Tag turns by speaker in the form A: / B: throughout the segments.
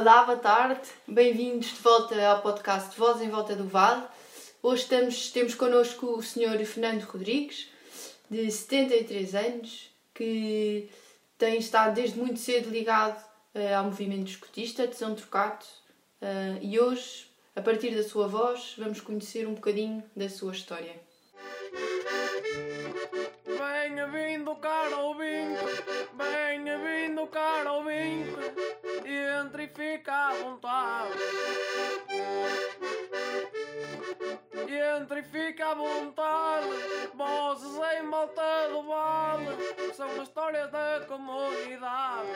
A: Olá, boa tarde. Bem-vindos de volta ao podcast Voz em Volta do Vale. Hoje estamos, temos connosco o Sr. Fernando Rodrigues, de 73 anos, que tem estado desde muito cedo ligado uh, ao movimento escotista de São uh, e hoje, a partir da sua voz, vamos conhecer um bocadinho da sua história.
B: Venha vindo, caro Entre e fica à vontade, vozes em volta do vale, são histórias da comunidade.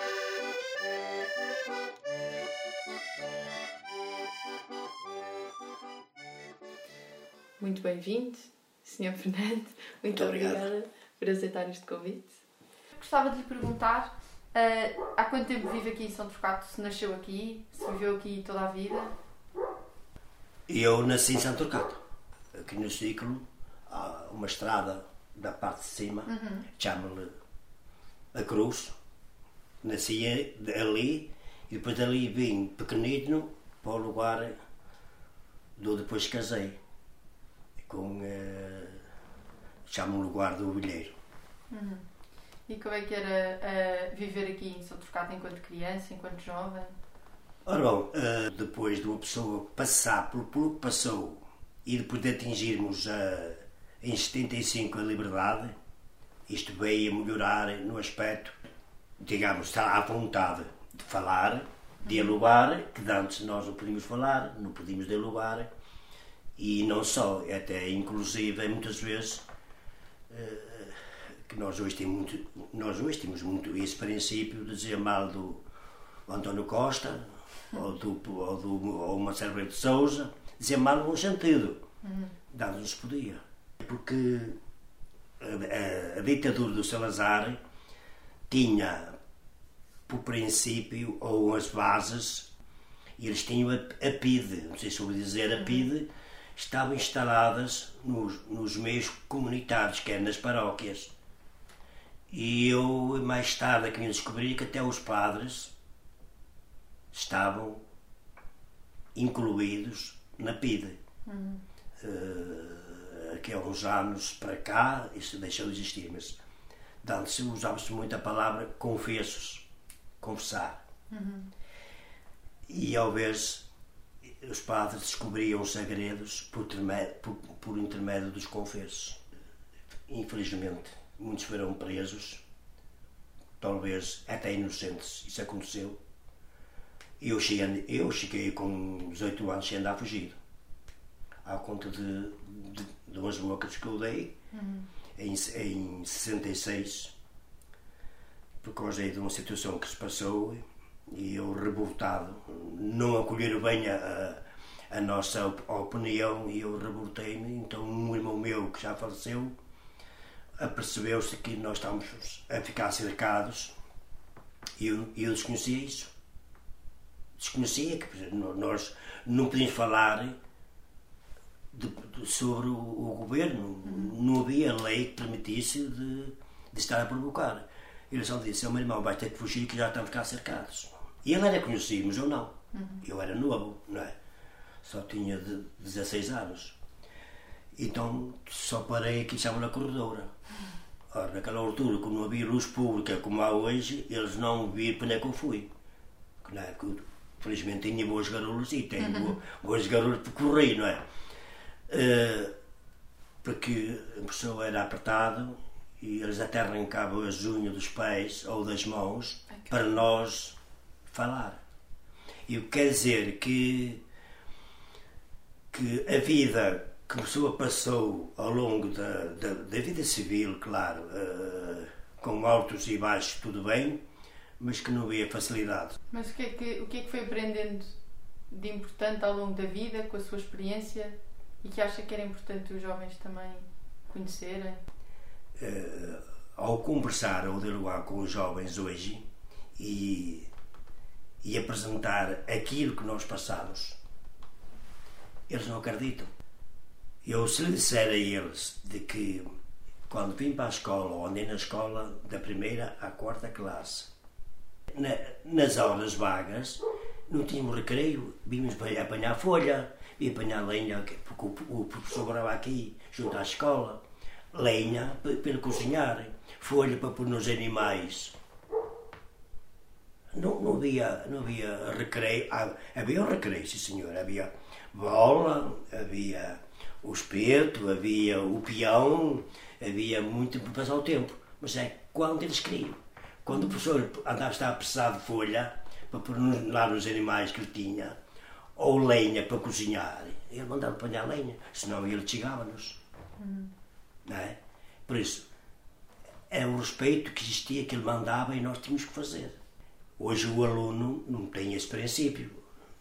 A: Muito bem-vindo, Sr. Fernando. Muito,
C: Muito
A: obrigada
C: obrigado.
A: por aceitar este convite. Gostava de lhe perguntar uh, há quanto tempo vive aqui em São Trocado? Se nasceu aqui? Se viveu aqui toda a vida?
C: Eu nasci em Santo Turcato. Aqui no ciclo há uma estrada da parte de cima, chama-lhe a Cruz. Nasci ali e depois dali vim pequenino para o lugar do depois casei com eh, chama o lugar do Bilheiro.
A: E como é que era uh, viver aqui em São Trocado enquanto criança, enquanto jovem?
C: Ora bom, eh, depois de uma pessoa passar por pelo que passou e depois de atingirmos a, em 75 a liberdade, isto veio a melhorar no aspecto, digamos, estar à vontade de falar, dialogar, que antes nós não podíamos falar, não podíamos dialogar, e não só, até inclusive muitas vezes eh, que nós hoje temos muito, nós hoje temos muito esse princípio de dizer mal do António Costa ou do, ou do ou Marcelo Rebelo de Souza, dizer mal no bom sentido. Dado não se podia. Porque a, a- a ditadura do Salazar tinha por princípio ou as bases, e eles tinham a, a PIDE, não sei se vou dizer a PIDE, estavam instaladas nos, nos meios comunitários, que é nas paróquias. E eu, mais tarde, é que vim descobrir que até os padres estavam incluídos na PIDE. Eh, que há uns anos para cá, isso deixou de existir, mas antes usava-se muito a palavra confessos, confessar. E ao vezes os padres descobriam segredos por, por- por intermédio dos confessos. Infelizmente, muitos foram presos, talvez até inocentes, isso aconteceu. Eu cheguei, eu cheguei com 18 anos sem andar fugido. À conta de, de, de umas bocas que eu dei em, em 66, por causa de uma situação que se passou e eu revoltado, não acolher bem a, a, a nossa op- opinião e eu revoltei-me. Então, um irmão meu que já faleceu apercebeu-se que nós estávamos a ficar cercados e eu, e eu desconhecia isso. Desconhecia que nós não podíamos falar de- de- sobre o, o governo. Não havia lei que permitisse de, de estar a provocar. Ele só disse: O meu irmão vai ter que fugir, que já estamos cá cercados. E ele era conhecido, mas eu não. Eu era novo, não é? Só tinha de 16 anos. Então só parei aqui, chama na corredora. Ora, naquela altura, como não havia luz pública como há hoje, eles não viram para onde é que eu fui. Que na época, felizmente, tinha boas garolas e tenho bo- boas garolas para correr, não é? Eh, porque a pessoa era apertado e eles até arrancavam as unhas dos pés ou das mãos para nós falar. E o que quer dizer que, que a vida que a pessoa passou ao longo da, da, da vida civil, claro, eh, com altos e baixos, tudo bem, mas que não havia facilidade.
A: Mas o que, é que, o que é que foi aprendendo de importante ao longo da vida, com a sua experiência, e que acha que era importante os jovens também conhecerem?
C: eh, ao conversar ou dialogar com os jovens hoje e, e apresentar aquilo que nós passamos, eles não acreditam. Eu, se lhe disser a eles de que quando vim para a escola, ou andei na escola da primeira à quarta classe, na- nas horas vagas, não tínhamos recreio, vimos apanhar folha, e apanhar lenha, porque o, o professor morava aqui, junto à escola, lenha para, cozinhar, folha para pôr nos animais. Não, não, havia, não havia recreio, ah, havia o recreio, sim senhor, havia bola, havia o espeto, havia o peão, havia muito para passar o tempo. Mas é quando eles queriam. Quando o professor andava, estava precisado de folha para pôr lá nos animais que ele tinha, ou lenha para cozinhar, ele mandava apanhar lenha, senão ele chegava-nos. Uhum. Não é? Por isso, é o respeito que existia, que ele mandava e nós tínhamos que fazer. Hoje o aluno não tem esse princípio,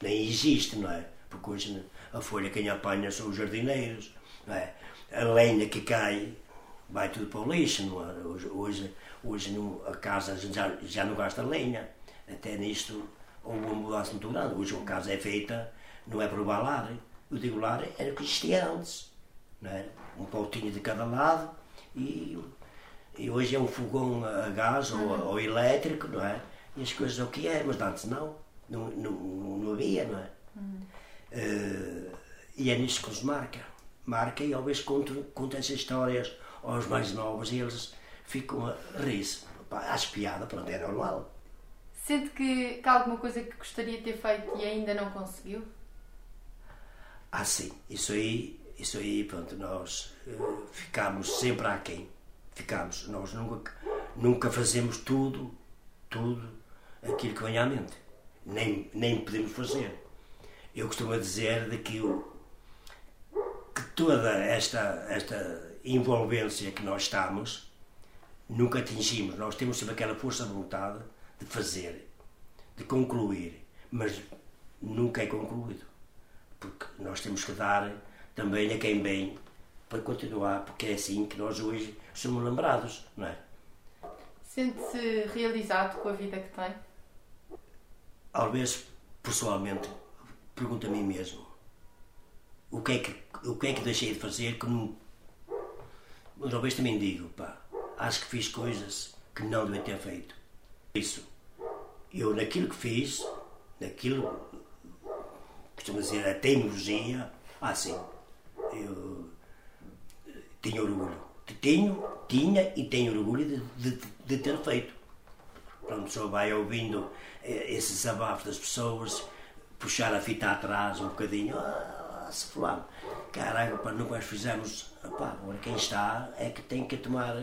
C: nem existe, não é? Porque hoje a folha quem apanha são os jardineiros, não é? A lenha que cai vai tudo para o lixo, não é? Hoje, hoje, hoje não, a casa já, já não gasta lenha, até nisto houve uma mudança muito grande. Hoje a casa é feita, não é por uma lar, eu digo lar era o que existia antes, não é? Um pautinho de cada lado e, e hoje é um fogão a gás ou, ou elétrico, não é? E as coisas é o que é, mas antes não, não, não, não havia, não é? Uhum. Uh, e é nisso que nos marca. Marca e às vezes conto, conto essas histórias aos mais novos e eles ficam a rir-se. Acho piada, pronto, é normal.
A: Sente que, que há alguma coisa que gostaria de ter feito e ainda não conseguiu?
C: Ah, sim. Isso aí, isso aí pronto, nós uh, ficamos sempre aquém. Ficamos. Nós nunca, nunca fazemos tudo, tudo aquilo que vem à mente. Nem, nem podemos fazer. Eu costumo dizer que, que toda esta, esta envolvência que nós estamos, nunca atingimos. Nós temos sempre aquela força de vontade de fazer, de concluir, mas nunca é concluído. Porque nós temos que dar também a quem vem para continuar, porque é assim que nós hoje somos lembrados, não é?
A: Sente-se realizado com a vida que tem?
C: Às vezes, pessoalmente, pergunto a mim mesmo o que é que, o que, é que deixei de fazer que não. Mas vezes também digo, pá, acho que fiz coisas que não devia ter feito. Isso. Eu, naquilo que fiz, naquilo, costumo dizer, a teimosia, assim, eu tinha orgulho. Tenho, tinha e tenho orgulho de, de, de ter feito. Pronto, só vai ouvindo eh, esses abafos das pessoas, puxar a fita atrás um bocadinho, ah, se fulano, caralho, para nunca nós fizemos, opá, agora quem está é que tem que tomar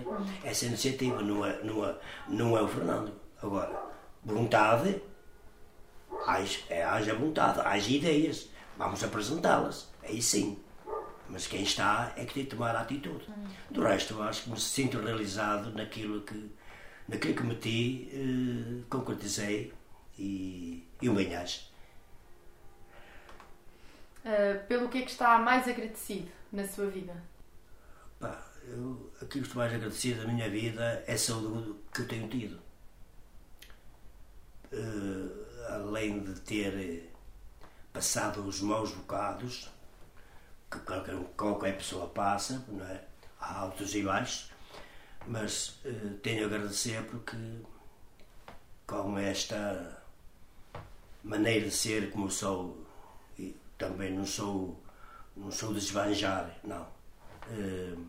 C: essa iniciativa, não é, não é, não é o Fernando. Agora, vontade, haja, é, haja vontade, haja ideias, vamos apresentá-las, aí sim. Mas quem está é que tem que tomar a atitude. Do resto, eu acho que me sinto realizado naquilo que, naquilo que meti, eh, concretizei e, e um bem-aja.
A: Uh, pelo que é que está mais agradecido na sua vida?
C: Pá, eu, aquilo que estou mais agradecido na minha vida é a saúde que eu tenho tido uh, além de ter passado os maus bocados que qualquer, qualquer pessoa passa, não é? há altos e baixos, mas uh, tenho a agradecer porque com esta maneira de ser como sou, também não sou não sou de esbanjar, não. Uh,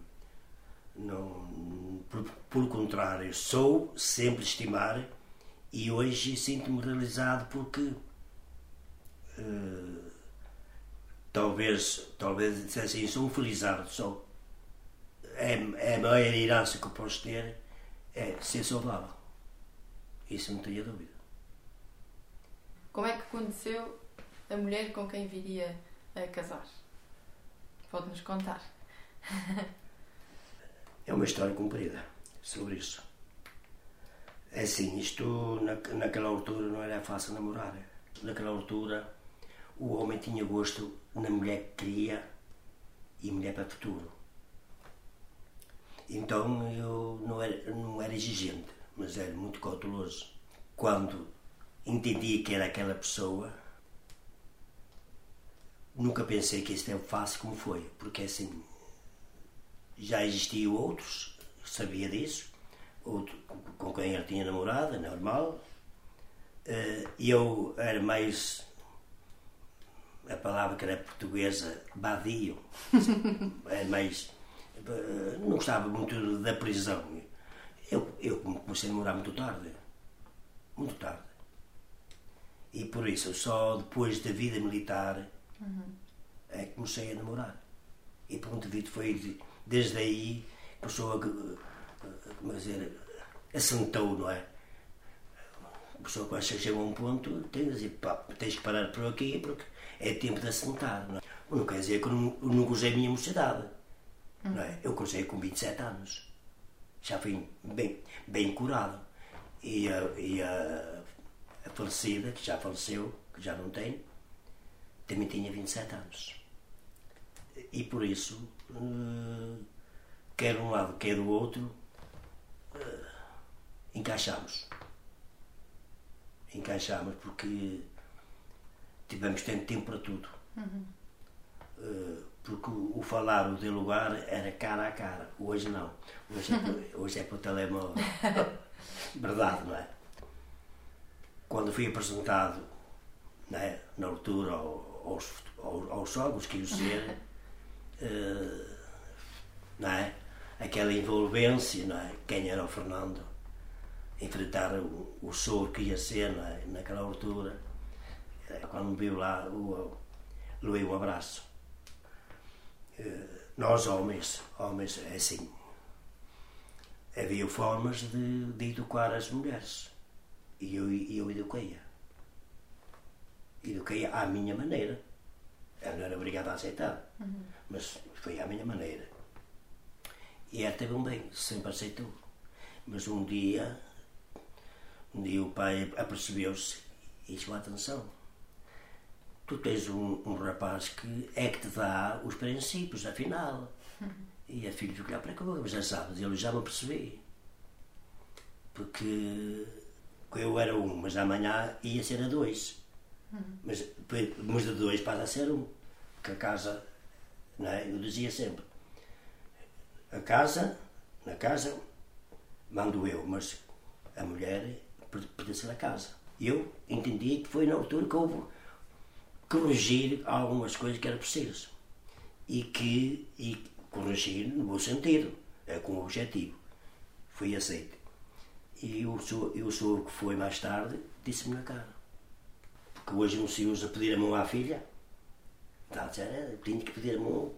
C: não por, por contrário, sou sempre estimar e hoje sinto-me realizado porque uh, talvez, talvez dissesse isso, um felizardo só. É, é a maior herança que eu posso ter é ser saudável. Isso não tenho dúvida.
A: Como é que conheceu a mulher com quem viria a casar? Pode-nos contar.
C: é uma história comprida sobre isso. É assim, isto na, naquela altura não era fácil namorar. Naquela altura o homem tinha gosto na mulher que queria e mulher para o futuro. Então eu não era, não era exigente, mas era muito cauteloso. Quando entendi que era aquela pessoa, nunca pensei que isso é fácil como foi, porque assim já existiam outros, sabia disso, outro, com quem ele tinha namorada, normal. Eh, e eu era mais a palavra que era portuguesa, badio. é mais. eh, Não gostava muito da prisão. Eu, eu comecei a namorar muito tarde. Muito tarde. E por isso, só depois da vida militar é que comecei a namorar. E pronto, Vito foi de- desde aí, a que, eh, como dizer, assentou, não é? A pessoa quando chega a um ponto, tem de dizer, pá, tens que parar por aqui porque é tempo de assentar, não é? Não quer dizer que eu não, não gozei a minha mocidade, não é? Eu gozei com 27 anos. Já fui bem, bem curado. E a, e a, a falecida, que já faleceu, que já não tem, também tinha 27 anos. E por isso, eh, quer um lado, quer do outro, eh, encaixamos. Encaixamos porque tivemos tempo, tempo para tudo. Eh, porque o, falar, o dialogar era cara a cara. Hoje não. Hoje é, por- hoje é para o telemóvel. Verdade, não é? Quando fui apresentado né, na altura ao- aos, aos, aos jogos que ia ser, eh, não é? aquela envolvência, não é? quem era o Fernando, enfrentar o, o soro que ia ser não é? naquela altura. Eh, Quando me viu lá, o, levei um abraço. Eh, Nós, homens, homens, é assim, havia formas de, de educar as mulheres. E eu, e eu eduquei-a. Eduquei-a à minha maneira. Ela não era obrigada a aceitar, mas foi à minha maneira. E ela teve um bem, sempre aceitou. Mas um dia, um dia o pai apercebeu-se e chamou a atenção. Tu tens um, um rapaz que é que te dá os princípios, afinal. E a filha ficou para como já sabes, eu já me percebi. Porque eu era um, mas amanhã ia ser a dois. Mas, mas de dois passa a ser um. Porque a casa, não é? eu dizia sempre, a casa, na casa, mando eu, mas a mulher per- pertence à casa. Eu entendi que foi na altura que houve corrigir algumas coisas que era preciso. E que, e corrigir no bom sentido, é com o objetivo. Foi aceito. E o senhor, e o senhor que foi mais tarde disse-me na cara. Porque hoje não se usa pedir a mão à filha. A dizer, é, tinha que pedir a mão,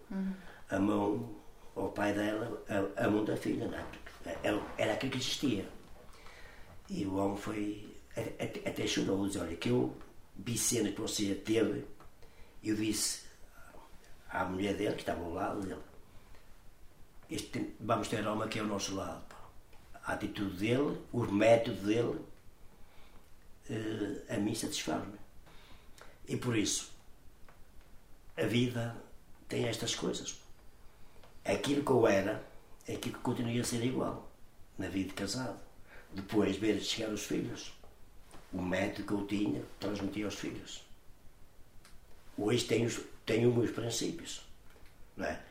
C: a mão ao pai dela, a, a mão da filha. Não é? Era, aquilo que existia. E o homem foi. Até, chorou, disse, olha, que eu vi cena que você teve, eu disse à mulher dele, que estava ao lado dele, este, vamos ter homem aqui ao nosso lado. A atitude dele, o método dele, eh, a mim satisfaz-me. E por isso, a vida tem estas coisas. Aquilo que eu era, é aquilo que continua a ser igual, na vida de casado. Depois ver chegar os filhos. O método que eu tinha, transmiti aos filhos. Hoje tenho, os- tenho os meus princípios. Não, é?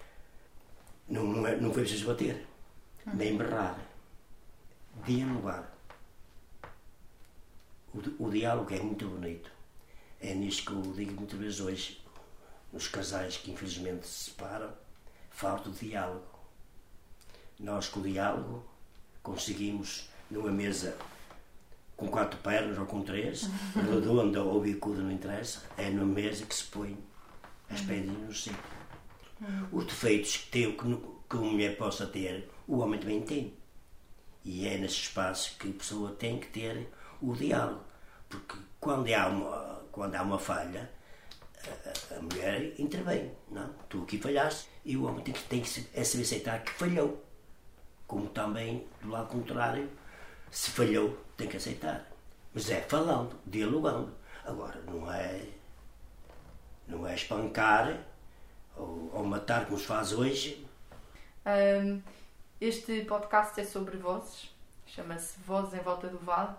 C: não, não, é, não foi preciso bater, nem berrar. Dialogar. O, o diálogo é muito bonito. É nisto que eu digo muitas vezes hoje, nos casais que infelizmente se separam, falta o diálogo. Nós, com o diálogo, conseguimos, numa mesa com quatro pernas ou com três, redonda ou bicuda, não interessa, é numa mesa que se põe as pedrinhas no sítio. Os defeitos que, tem, que, que uma mulher possa ter, o homem também tem. E é nesse espaço que a pessoa tem que ter o diálogo. Porque quando há uma, quando há uma falha, a, a- mulher intervém. Não, tu aqui falhaste. E o homem tem que, tem que é saber aceitar que falhou. Como também, do lado contrário, se falhou, tem que aceitar. Mas é falando, dialogando. Agora, não é, não é espancar ou, ou matar como se faz hoje.
A: Ahm, este podcast é sobre vozes, chama-se Vozes em Volta do Vale.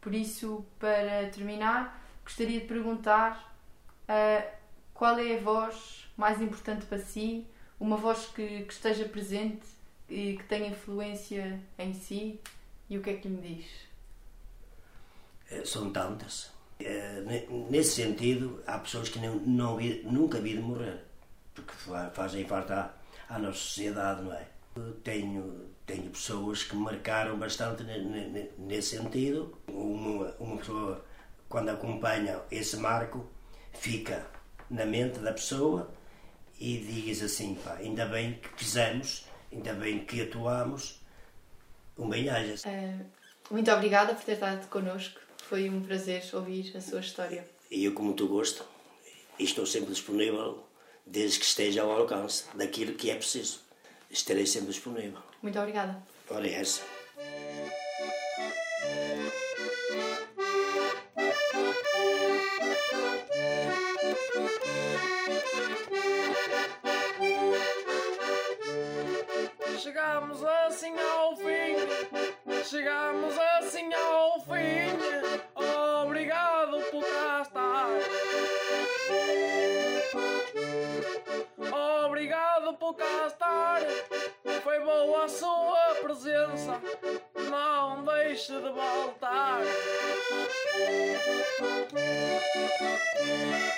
A: Por isso, para terminar, gostaria de perguntar ah, qual é a voz mais importante para si, uma voz que, que esteja presente e que tenha influência em si, e o que é que me diz?
C: Eh, São tantas. Eh, ne- Nesse sentido, há pessoas que não, não nunca vi de morrer, porque fa- fazem falta à, à nossa sociedade, não é? Tenho, tenho pessoas que marcaram bastante ne- ne- ne- nesse sentido. Uma, uma pessoa, quando acompanha esse marco, fica na mente da pessoa e diz assim: pá, ainda bem que fizemos, ainda bem que atuamos, um bem-aja.
A: Eh, muito obrigada por ter estado connosco. Foi um prazer ouvir a sua história.
C: E eu, com muito gosto, estou sempre disponível, desde que esteja ao alcance daquilo que é preciso. Estarei sempre disponível.
A: Muito obrigada.
C: Ora, é essa.
B: Chegamos assim ao fim, chegamos assim ao fim. Obrigado por cá estar. Obrigado por cá estar. Foi boa a sua presença. Não deixe de voltar. うん。